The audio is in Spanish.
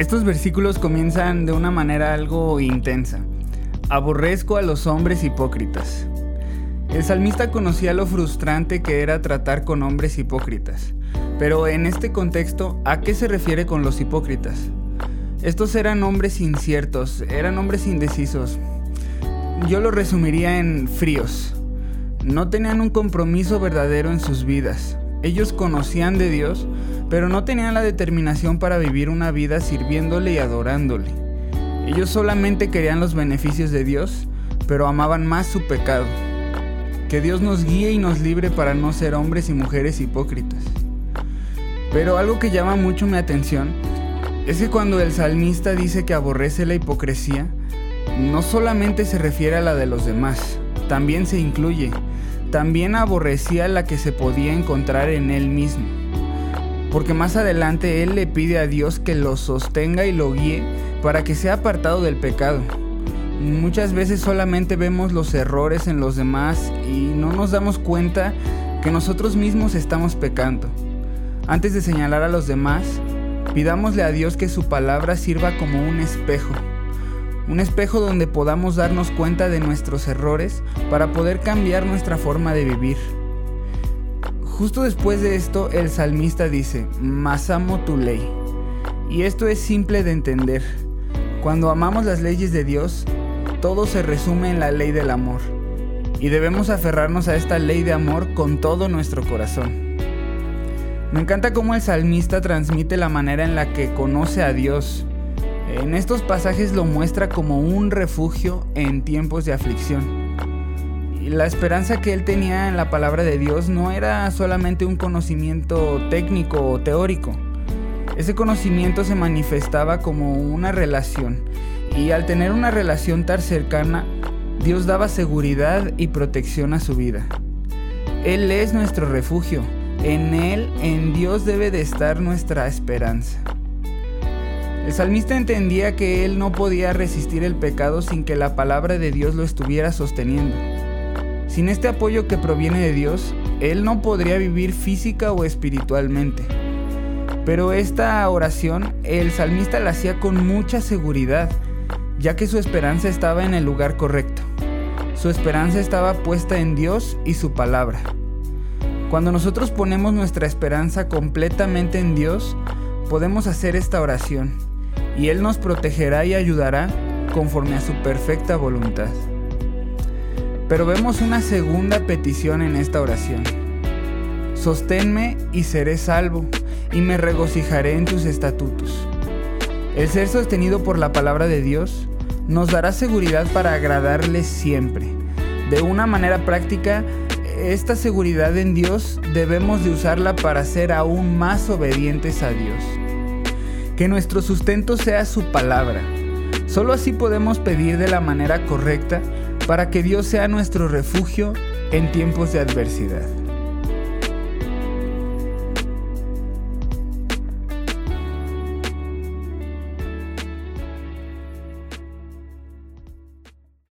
Estos versículos comienzan de una manera algo intensa. Aborrezco a los hombres hipócritas. El salmista conocía lo frustrante que era tratar con hombres hipócritas. Pero en este contexto, ¿a qué se refiere con los hipócritas? Estos eran hombres inciertos, eran hombres indecisos. Yo lo resumiría en fríos. No tenían un compromiso verdadero en sus vidas. Ellos conocían de Dios, pero no tenían la determinación para vivir una vida sirviéndole y adorándole. Ellos solamente querían los beneficios de Dios, pero amaban más su pecado. Que Dios nos guíe y nos libre para no ser hombres y mujeres hipócritas. Pero algo que llama mucho mi atención es que cuando el salmista dice que aborrece la hipocresía, no solamente se refiere a la de los demás, también se incluye. También aborrecía la que se podía encontrar en él mismo porque más adelante Él le pide a Dios que lo sostenga y lo guíe para que sea apartado del pecado. Muchas veces solamente vemos los errores en los demás y no nos damos cuenta que nosotros mismos estamos pecando. Antes de señalar a los demás, pidámosle a Dios que su palabra sirva como un espejo. Un espejo donde podamos darnos cuenta de nuestros errores para poder cambiar nuestra forma de vivir. Justo después de esto, el salmista dice, Mas amo tu ley. Y esto es simple de entender. Cuando amamos las leyes de Dios, todo se resume en la ley del amor. Y debemos aferrarnos a esta ley de amor con todo nuestro corazón. Me encanta cómo el salmista transmite la manera en la que conoce a Dios. En estos pasajes lo muestra como un refugio en tiempos de aflicción la esperanza que él tenía en la palabra de Dios no era solamente un conocimiento técnico o teórico. Ese conocimiento se manifestaba como una relación y al tener una relación tan cercana, Dios daba seguridad y protección a su vida. Él es nuestro refugio. En Él, en Dios debe de estar nuestra esperanza. El salmista entendía que él no podía resistir el pecado sin que la palabra de Dios lo estuviera sosteniendo. Sin este apoyo que proviene de Dios, él no podría vivir física o espiritualmente. Pero esta oración el salmista la hacía con mucha seguridad, ya que su esperanza estaba en el lugar correcto. Su esperanza estaba puesta en Dios y su palabra. Cuando nosotros ponemos nuestra esperanza completamente en Dios, podemos hacer esta oración y Él nos protegerá y ayudará conforme a su perfecta voluntad. Pero vemos una segunda petición en esta oración. Sosténme y seré salvo, y me regocijaré en tus estatutos. El ser sostenido por la palabra de Dios nos dará seguridad para agradarle siempre. De una manera práctica, esta seguridad en Dios debemos de usarla para ser aún más obedientes a Dios. Que nuestro sustento sea su palabra. Solo así podemos pedir de la manera correcta para que Dios sea nuestro refugio en tiempos de adversidad.